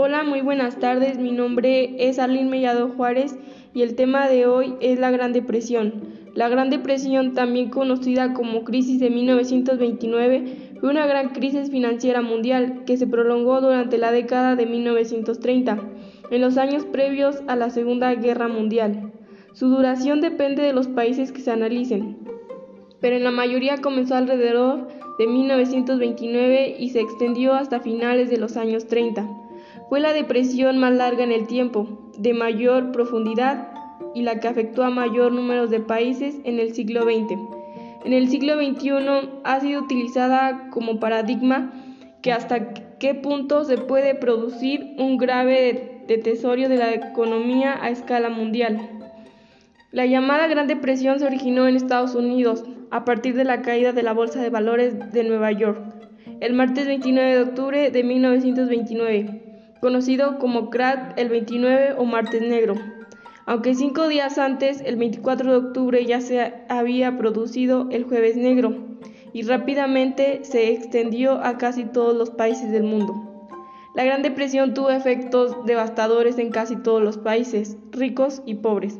Hola, muy buenas tardes. Mi nombre es Arlene Mellado Juárez y el tema de hoy es la Gran Depresión. La Gran Depresión, también conocida como crisis de 1929, fue una gran crisis financiera mundial que se prolongó durante la década de 1930, en los años previos a la Segunda Guerra Mundial. Su duración depende de los países que se analicen, pero en la mayoría comenzó alrededor de 1929 y se extendió hasta finales de los años 30. Fue la depresión más larga en el tiempo, de mayor profundidad y la que afectó a mayor número de países en el siglo XX. En el siglo XXI ha sido utilizada como paradigma que hasta qué punto se puede producir un grave detesorio de la economía a escala mundial. La llamada Gran Depresión se originó en Estados Unidos, a partir de la caída de la Bolsa de Valores de Nueva York, el martes 29 de octubre de 1929, conocido como crack el 29 o martes negro. Aunque cinco días antes, el 24 de octubre, ya se había producido el jueves negro y rápidamente se extendió a casi todos los países del mundo. La Gran Depresión tuvo efectos devastadores en casi todos los países, ricos y pobres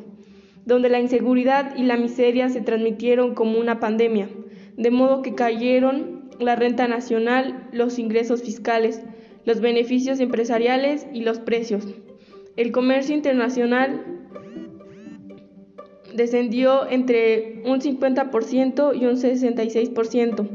donde la inseguridad y la miseria se transmitieron como una pandemia, de modo que cayeron la renta nacional, los ingresos fiscales, los beneficios empresariales y los precios. El comercio internacional descendió entre un 50% y un 66%.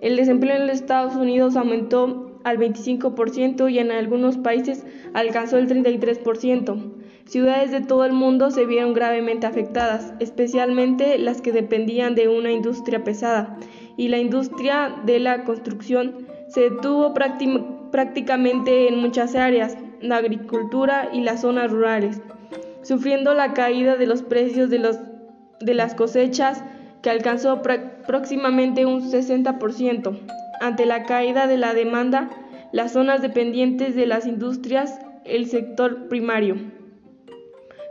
El desempleo en los Estados Unidos aumentó al 25% y en algunos países alcanzó el 33%. Ciudades de todo el mundo se vieron gravemente afectadas, especialmente las que dependían de una industria pesada, y la industria de la construcción se detuvo prácticamente en muchas áreas, la agricultura y las zonas rurales, sufriendo la caída de los precios de, los, de las cosechas que alcanzó próximamente un 60%. Ante la caída de la demanda, las zonas dependientes de las industrias, el sector primario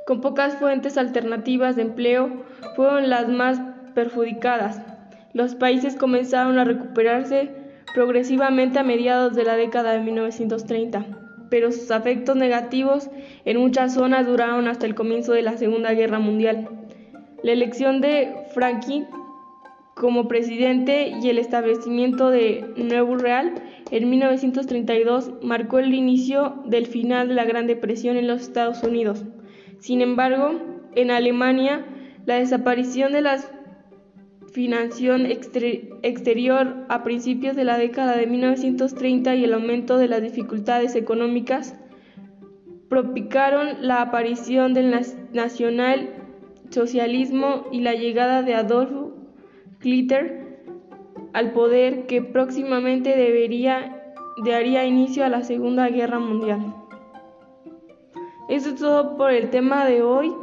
con pocas fuentes alternativas de empleo, fueron las más perjudicadas. Los países comenzaron a recuperarse progresivamente a mediados de la década de 1930, pero sus efectos negativos en muchas zonas duraron hasta el comienzo de la Segunda Guerra Mundial. La elección de Franklin como presidente y el establecimiento de Nuevo Real en 1932 marcó el inicio del final de la Gran Depresión en los Estados Unidos. Sin embargo, en Alemania, la desaparición de la financiación exterior a principios de la década de 1930 y el aumento de las dificultades económicas propicaron la aparición del nacional-socialismo y la llegada de Adolf Hitler al poder que próximamente debería, daría inicio a la Segunda Guerra Mundial. Eso es todo por el tema de hoy.